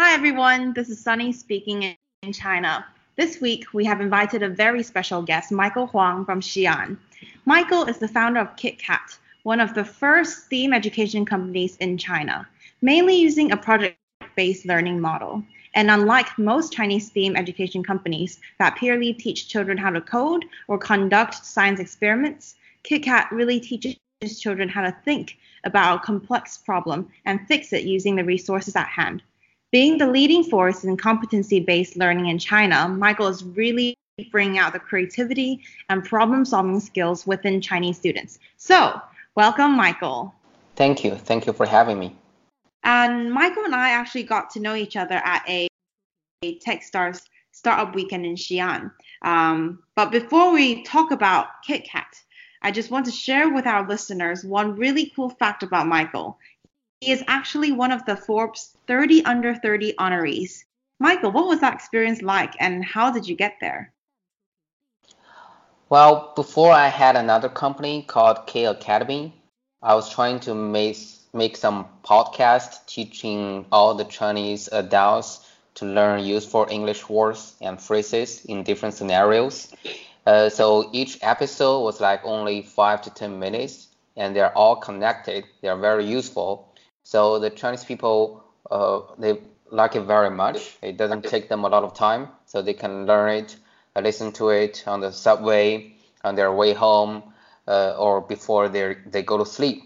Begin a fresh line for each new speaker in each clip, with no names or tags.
Hi everyone, this is Sunny speaking in China. This week we have invited a very special guest, Michael Huang from Xi'an. Michael is the founder of KitKat, one of the first STEAM education companies in China, mainly using a project-based learning model. And unlike most Chinese STEAM education companies that purely teach children how to code or conduct science experiments, KitKat really teaches children how to think about a complex problem and fix it using the resources at hand. Being the leading force in competency based learning in China, Michael is really bringing out the creativity and problem solving skills within Chinese students. So, welcome, Michael.
Thank you. Thank you for having me.
And Michael and I actually got to know each other at a, a Techstars startup weekend in Xi'an. Um, but before we talk about KitKat, I just want to share with our listeners one really cool fact about Michael. He is actually one of the Forbes 30 under 30 honorees. Michael, what was that experience like and how did you get there?
Well, before I had another company called K Academy, I was trying to make make some podcast teaching all the Chinese adults to learn useful English words and phrases in different scenarios. Uh, so each episode was like only five to ten minutes, and they're all connected. They are very useful. So the Chinese people uh, they like it very much. It doesn't take them a lot of time, so they can learn it listen to it on the subway, on their way home, uh, or before they they go to sleep.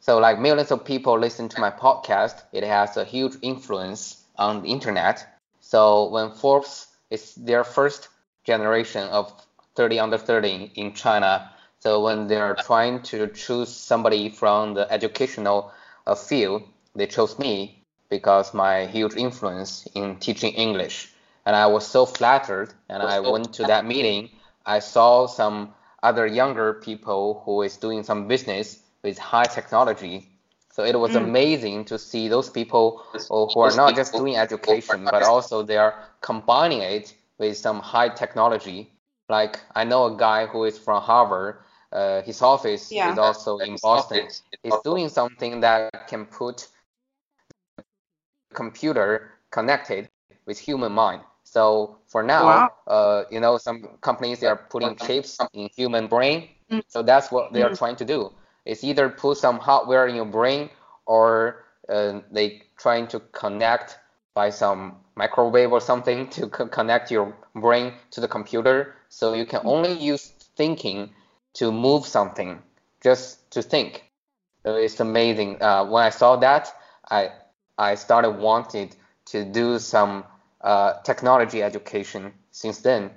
So like millions of people listen to my podcast, it has a huge influence on the internet. So when Forbes is their first generation of 30 under 30 in China, so when they're trying to choose somebody from the educational uh, field, they chose me because my huge influence in teaching English and I was so flattered. And I went to that meeting. I saw some other younger people who is doing some business with high technology. So it was mm. amazing to see those people who are not just doing education, but also they are combining it with some high technology. Like I know a guy who is from Harvard. Uh, his office yeah. is also in Boston. He's doing something that can put computer connected with human mind. So for now, wow. uh, you know, some companies they are putting chips in human brain. Mm. So that's what they are mm. trying to do. It's either put some hardware in your brain or uh, they trying to connect by some microwave or something to co- connect your brain to the computer. So you can mm. only use thinking to move something, just to think. It's amazing. Uh, when I saw that, I I started wanting to do some uh, technology education since then.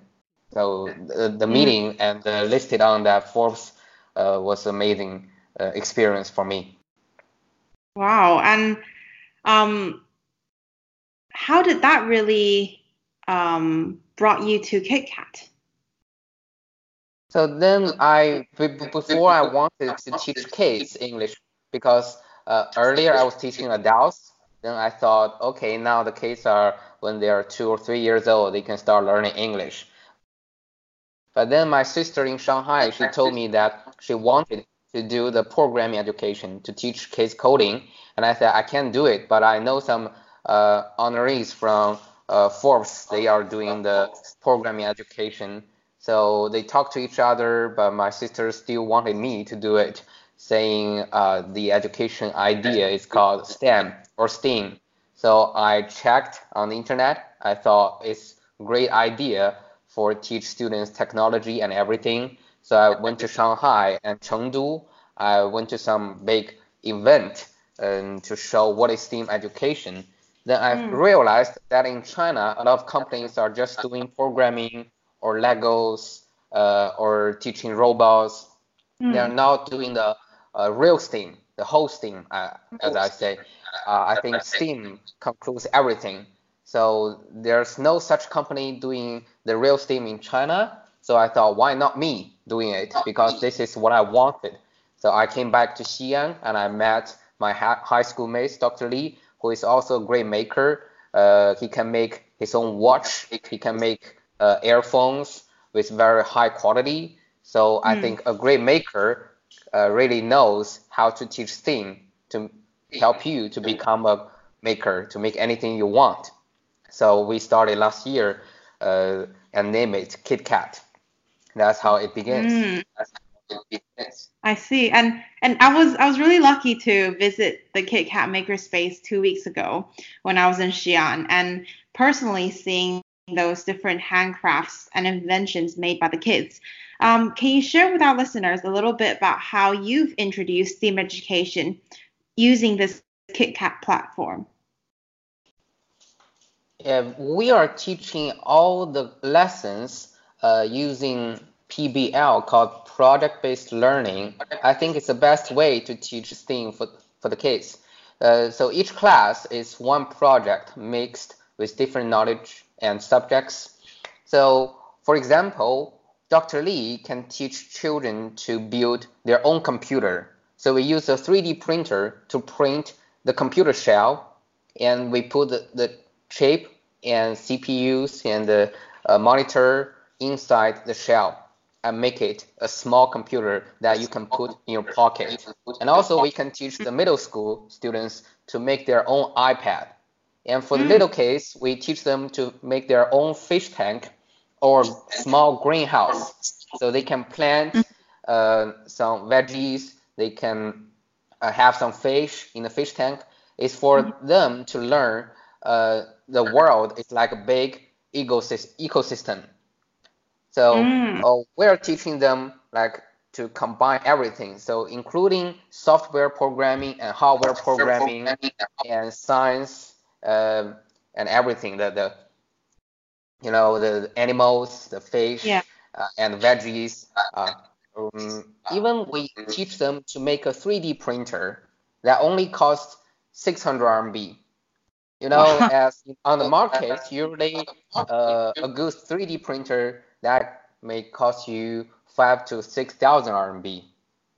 So the, the mm. meeting and the listed on that Forbes uh, was amazing uh, experience for me.
Wow, and um, how did that really um, brought you to KitKat?
So then I before I wanted to teach kids English because uh, earlier I was teaching adults. Then I thought, okay, now the kids are when they are two or three years old, they can start learning English. But then my sister in Shanghai, she told me that she wanted to do the programming education to teach kids coding, and I said I can't do it, but I know some uh, honorees from uh, Forbes. They are doing the programming education, so they talked to each other. But my sister still wanted me to do it, saying uh, the education idea is called STEM or STEAM. So I checked on the internet. I thought it's a great idea for teach students technology and everything. So I went to Shanghai and Chengdu. I went to some big event um, to show what is STEAM education. Then I mm. realized that in China, a lot of companies are just doing programming or Legos uh, or teaching robots. Mm. They're not doing the uh, real STEAM, the whole STEAM, uh, as I say uh, I think Steam concludes everything. So there's no such company doing the real Steam in China. So I thought, why not me doing it? Because this is what I wanted. So I came back to Xi'an and I met my high school mate, Dr. Li, who is also a great maker. Uh, he can make his own watch. He can make uh, earphones with very high quality. So I mm. think a great maker uh, really knows how to teach STEAM to help you to become a maker to make anything you want. So we started last year uh, and named it KitKat. That's how it begins.
Mm.
That's how it begins.
I see. And and I was I was really lucky to visit the KitKat Makerspace two weeks ago when I was in Xi'an and personally seeing those different handcrafts and inventions made by the kids. Um, can you share with our listeners a little bit about how you've introduced STEAM education using this KitKat platform?
Yeah, we are teaching all the lessons uh, using PBL called project-based learning. I think it's the best way to teach STEAM for, for the kids. Uh, so each class is one project mixed with different knowledge and subjects. So for example, Dr. Lee can teach children to build their own computer. So we use a 3D printer to print the computer shell and we put the, the chip and CPUs and the uh, monitor inside the shell and make it a small computer that you can put in your pocket. And also we can teach the middle school students to make their own iPad. And for the
Mm.
little kids, we teach them to make their own fish tank or small greenhouse. So they can plant uh, some veggies, they can uh, have some fish in the fish tank. It's for them to learn uh, the world is like a big ecosystem. So
Mm.
uh, we're teaching them like to combine everything. So including software programming and hardware programming and science um, and everything. The, the you know the animals, the fish,
Yeah.
uh, and veggies. Uh, um, even we teach them to make a 3D printer that only costs 600 RMB. You know, as on the market, usually uh, a good 3D printer that may cost you five to six thousand RMB.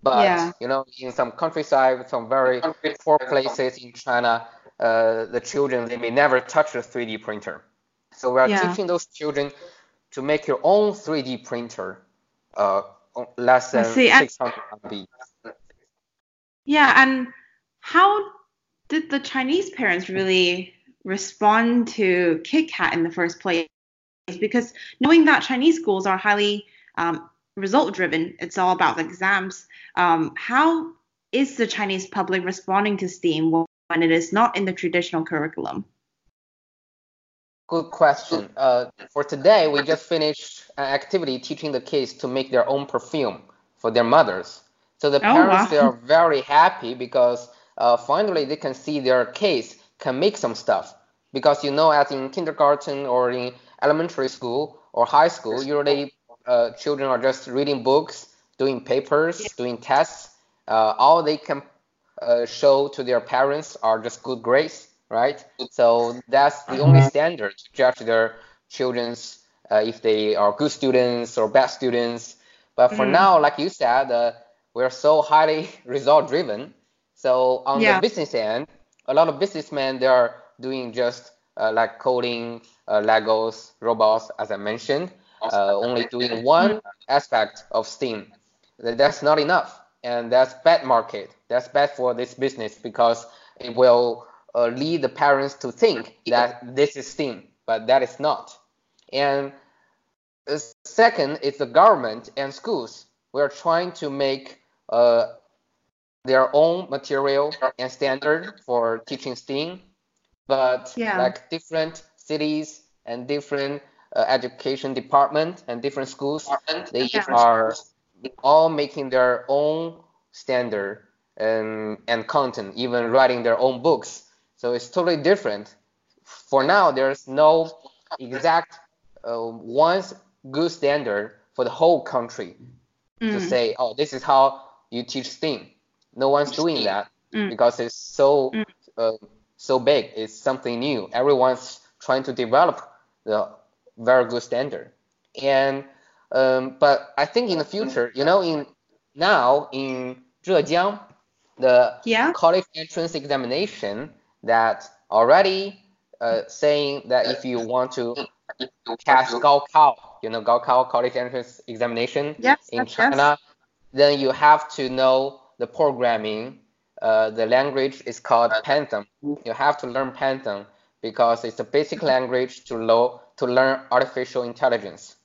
But
Yeah.
you know, in some countryside, some very poor places in China, uh, the children they may never touch a 3D printer. So we are
Yeah.
teaching those children to make your own 3D printer, uh, less than
see.
600 RMB.
Yeah, and how did the Chinese parents really respond to KitKat in the first place? Because knowing that Chinese schools are highly um, result driven, it's all about the exams. Um, how is the Chinese public responding to STEAM when it is not in the traditional curriculum?
Good question. Uh, for today, we just finished an activity teaching the kids to make their own perfume for their mothers. So the
Oh,
parents
wow.
they are very happy because uh, finally they can see their kids can make some stuff. Because you know, as in kindergarten or in elementary school or high school, usually uh, children are just reading books, doing papers, doing tests. Uh, all they can uh, show to their parents are just good grades, right? So that's the only standard to judge their children's uh, if they are good students or bad students. But for
Mm.
now, like you said, uh, we're so highly result driven. So on
Yeah.
the business end, a lot of businessmen they are doing just uh, like coding, uh, Legos, robots, as I mentioned, uh, only doing one aspect of STEAM. That's not enough, and that's bad market. That's bad for this business because it will uh, lead the parents to think that this is STEAM, but that is not. And second is the government and schools. We're trying to make uh, their own material and standard for teaching STEAM, but
Yeah.
like different cities and different uh, education department and different schools, they
Yeah.
are all making their own standard and, and content, even writing their own books. So it's totally different. For now, there's no exact uh, one good standard for the whole country to
Mm,
say, oh, this is how you teach STEAM. No one's doing that
mm,
because it's so
Mm.
uh, so big. It's something new. Everyone's trying to develop the very good standard. And um, but I think in the future, you know, in now in Zhejiang, the
Yeah.
college entrance examination that already uh, saying that if you want to pass Gaokao, you know, Gaokao college entrance examination
Yes,
in
yes, yes.
China, then you have to know the programming uh, the language is called Python. You have to learn Python because it's a basic language to, lo- to learn artificial intelligence.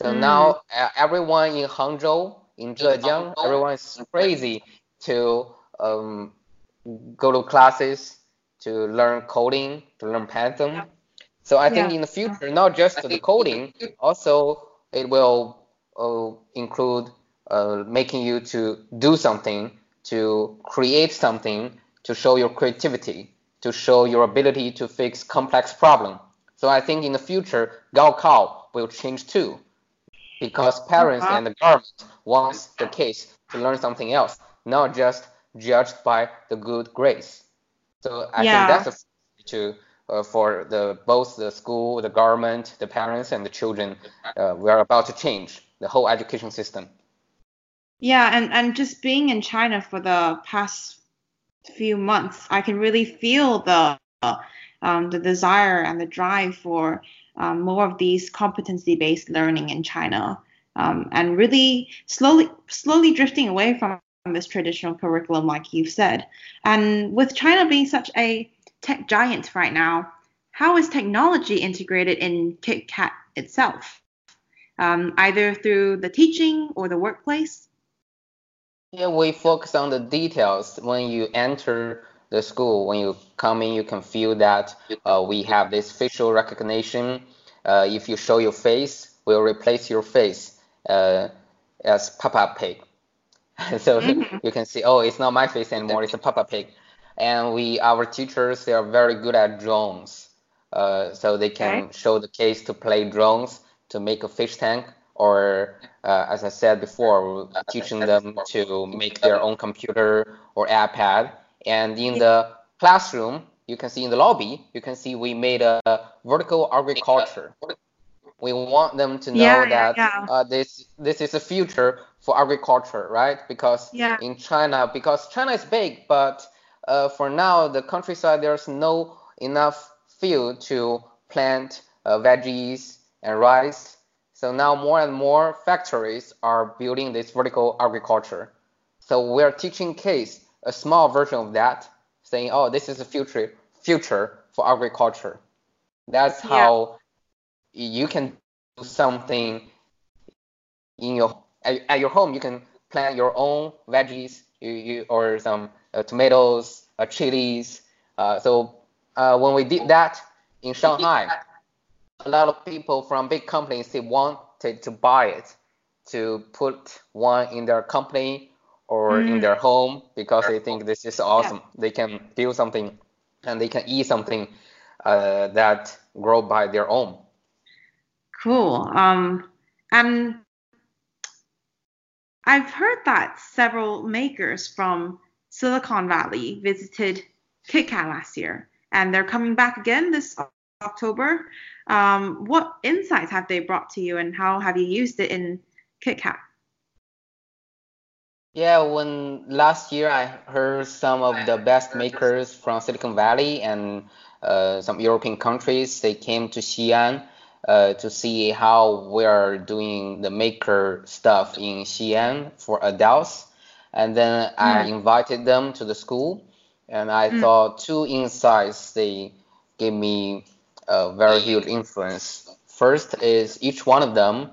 So mm. now uh, everyone in Hangzhou, in Zhejiang, everyone is crazy to um, go to classes to learn coding, to learn Python. So I think yeah. in the future, not just the coding, also it will uh, include uh, making you to do something, to create something, to show your creativity, to show your ability to fix complex problem. So I think in the future, Gaokao will change too, because parents and the government wants the kids to learn something else, not just judged by the good grades. So I yeah. think that's a to uh, for the both the school, the government, the parents, and the children. Uh, we are about to change the whole education system.
Yeah, and and just being in China for the past few months, I can really feel the um, the desire and the drive for um, more of these competency-based learning in China, um, and really slowly slowly drifting away from this traditional curriculum, like you've said. And with China being such a tech giant right now, how is technology integrated in KitKat itself, um, either through the teaching or the workplace?
Yeah, we focus on the details. When you enter the school, when you come in, you can feel that uh, we have this facial recognition. Uh, if you show your face, we'll replace your face uh, as Peppa Pig. so mm-hmm. you can see, oh, it's not my face anymore, it's a Peppa Pig. And we, our teachers, they are very good at drones. Uh, so they can okay. show the case to play drones to make a fish tank, or uh, as I said before, teaching them to make their own computer or iPad. And in the classroom, you can see in the lobby, you can see we made a vertical agriculture. We want them to know yeah, that yeah. Uh, this this is the future for agriculture, right? Because yeah. in China, because China is big, but uh, for now the countryside there's no enough field to plant uh, veggies and rice. So now more and more factories are building this vertical agriculture. So we're teaching kids a small version of that, saying, "Oh, this is the future future for agriculture." That's how yeah. you can do something in your at, at, your home, you can plant your own veggies you, you, or some uh, tomatoes, uh, chilies. Uh, so uh, when we did that in Shanghai, a lot of people from big companies they wanted to buy it to put one in their company or mm. in their home because they think this is awesome. Yeah. They can build something and they can eat something uh, that grow by their own.
Cool. Um, and I've heard that several makers from Silicon Valley visited KitKat last year, and they're coming back again this October. Um, what insights have they brought to you, and how have you used it in KitKat?
Yeah, when last year I heard some of the best makers from Silicon Valley and uh, some European countries, they came to Xi'an uh, to see how we are doing the maker stuff in Xi'an for adults. And then I invited them to the school, and I mm. thought two insights they gave me a very huge influence. First is each one of them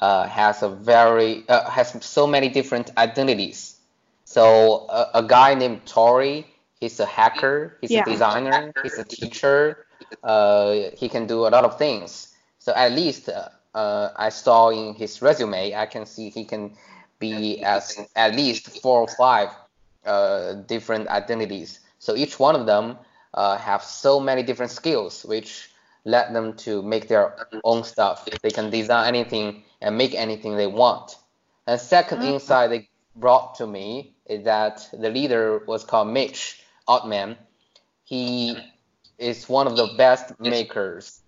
uh, has a very uh, has so many different identities. So a, a guy named Tori, he's a hacker, he's yeah. a designer, he's a teacher. Uh, he can do a lot of things. So at least uh, uh, I saw in his resume, I can see he can be as at least four or five uh, different identities. So each one of them uh, have so many different skills, which let them to make their own stuff. They can design anything and make anything they want. And second mm-hmm. insight they brought to me is that the leader was called Mitch Altman. He is one of the best makers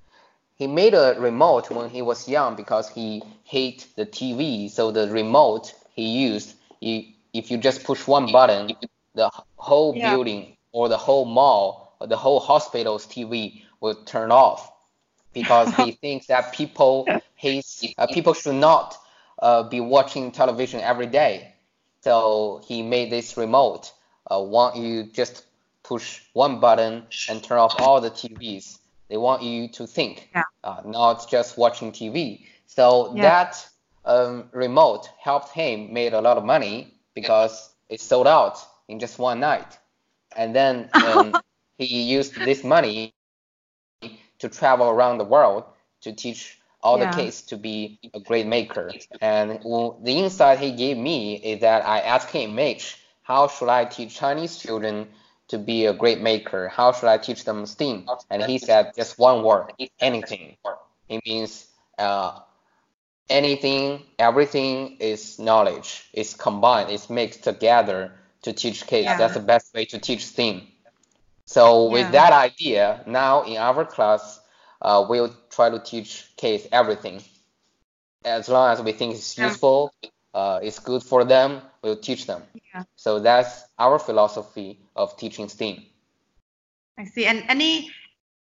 he made a remote when he was young because he hate the TV. So the remote he used, he, if you just push one button, the whole yeah. building or the whole mall or the whole hospital's TV will turn off because he thinks that people hate, uh, people should not uh, be watching television every day. So he made this remote uh, want you just push one button and turn off all the TVs. They want you to think,
Yeah.
uh, not just watching TV. So
Yeah.
that um, remote helped him made a lot of money because it sold out in just one night. And then um, he used this money to travel around the world to teach all
Yeah.
the kids to be a great maker. And the insight he gave me is that I asked him, Mitch, how should I teach Chinese children to be a great maker? How should I teach them STEAM? And he said just one word, anything. It means uh, anything, everything is knowledge. It's combined, it's mixed together to teach kids.
Yeah.
That's the best way to teach STEAM. So with that idea, now in our class, uh, we'll try to teach kids everything. As long as we think it's
Yeah.
useful, uh, it's good for them, we'll teach them.
Yeah.
So that's our philosophy of teaching STEAM.
I see. And any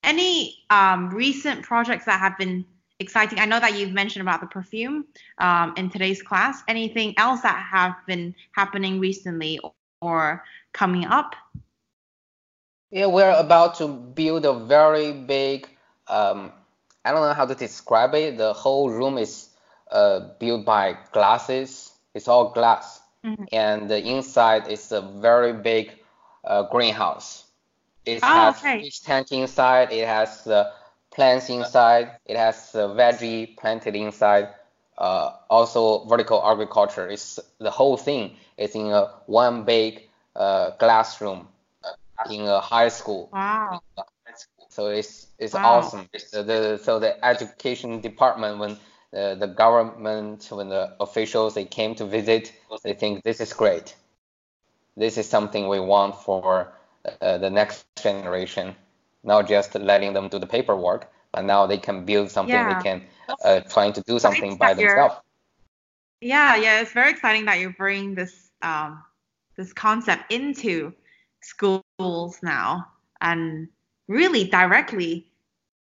any um, recent projects that have been exciting? I know that you've mentioned about the perfume um, in today's class. Anything else that have been happening recently or coming up?
Yeah, we're about to build a very big, um, I don't know how to describe it. The whole room is uh, built by glasses. It's all glass.
Mhm.
And the inside is a very big uh, greenhouse. It
Oh,
has
okay.
fish tank inside. It has the plants inside. It has the veggie planted inside. Uh, also vertical agriculture. It's the whole thing is in a one big uh, glass room in a high school.
Wow.
So it's it's
Wow.
awesome. The, the so the education department when uh, the government when the officials they came to visit they think this is great. This is something we want for uh, the next generation. Not just letting them do the paperwork, but now they can build something.
Yeah.
They can uh, trying to do something by themselves.
Yeah, yeah, it's very exciting that you bring this um, this concept into schools now and really directly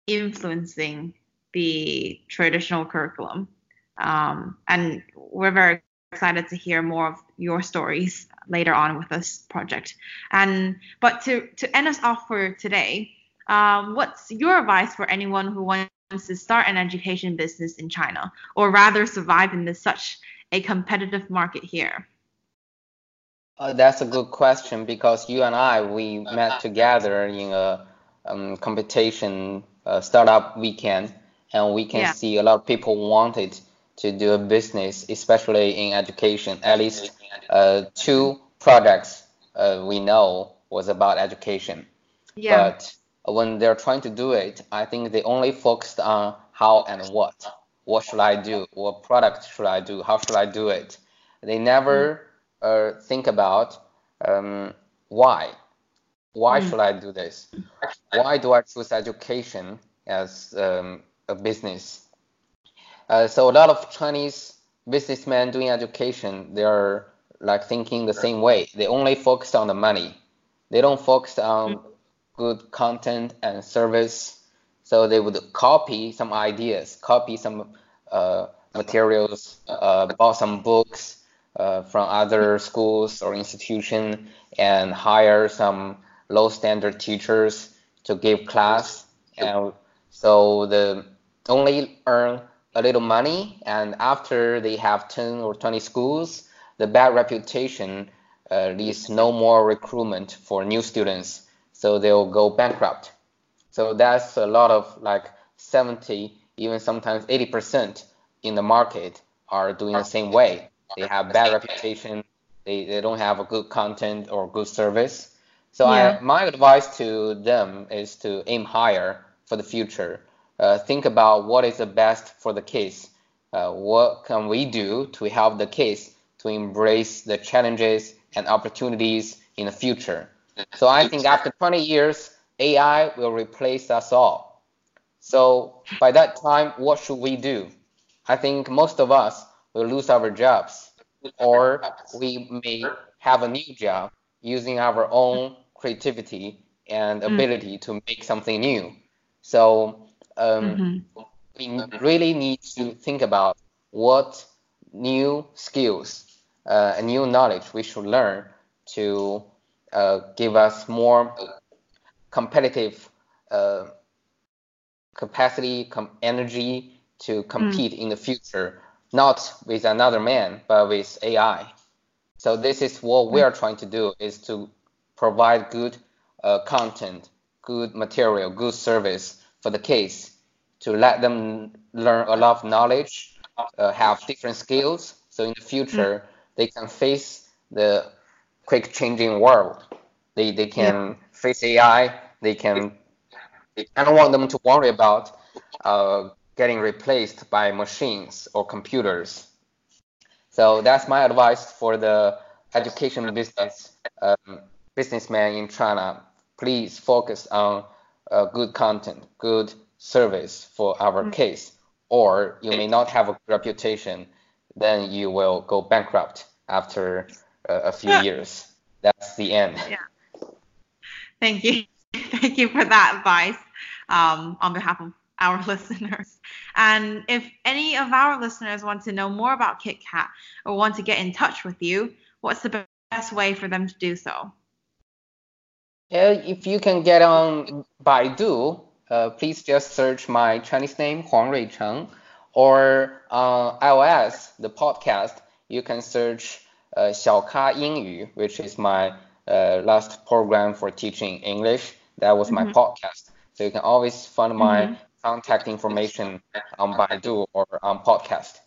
influencing the traditional curriculum. Um, and we're very excited to hear more of your stories later on with this project. And but to to end us off for today, um, what's your advice for anyone who wants to start an education business in China, or rather survive in this such a competitive market here?
Uh, that's a good question because you and I we met together in a um, competition uh, startup weekend, and we can
Yeah.
see a lot of people wanted to do a business, especially in education. At least uh, two products uh, we know was about education.
Yeah.
But when they're trying to do it, I think they only focused on how and what. What should I do? What product should I do? How should I do it? They never uh, think about um, why. Why
Mm.
should I do this? Why do I choose education as um, a business? Uh, so a lot of Chinese businessmen doing education, they're like thinking the same way. They only focus on the money. They don't focus on good content and service. So they would copy some ideas, copy some uh, materials, uh, bought some books uh, from other schools or institution, and hire some low standard teachers to give class. And so the only earn a little money, and after they have 10 or 20 schools, the bad reputation uh, leads no more recruitment for new students, so they'll go bankrupt. So that's a lot of like 70, even sometimes 80% in the market are doing the same way. They have bad reputation, they, they don't have a good content or good service. So
Yeah.
I, my advice to them is to aim higher for the future. Uh, think about what is the best for the case. Uh, what can we do to help the case to embrace the challenges and opportunities in the future? So I think after 20 years, AI will replace us all. So by that time, what should we do? I think most of us will lose our jobs, or we may have a new job using our own creativity and
Mm.
ability to make something new. So um,
Mhm.
we really need to think about what new skills uh, and new knowledge we should learn to uh, give us more competitive uh, capacity, com- energy to compete mm. in the future, not with another man, but with AI. So this is what we are trying to do: is to provide good uh, content, good material, good service for the kids to let them learn a lot of knowledge, uh, have different skills, so in the future mm. they can face the quick changing world. They they can yeah. face AI. They can. I don't want them to worry about uh, getting replaced by machines or computers. So that's my advice for the education business um, businessman in China. Please focus on uh, good content, good service for our mm-hmm. case, or you may not have a reputation. Then you will go bankrupt after uh, a few years. That's the end.
Yeah. Thank you. Thank you for that advice um, on behalf of our listeners. And if any of our listeners want to know more about KitKat or want to get in touch with you, what's the best way for them to do so?
If you can get on Baidu, uh, please just search my Chinese name, Huang Rui Cheng, or on iOS, the podcast, you can search uh, Xiaoka Yingyu, which is my uh, last program for teaching English. That was my mm-hmm. podcast. So you can always find my mm-hmm contact information on Baidu or on podcast.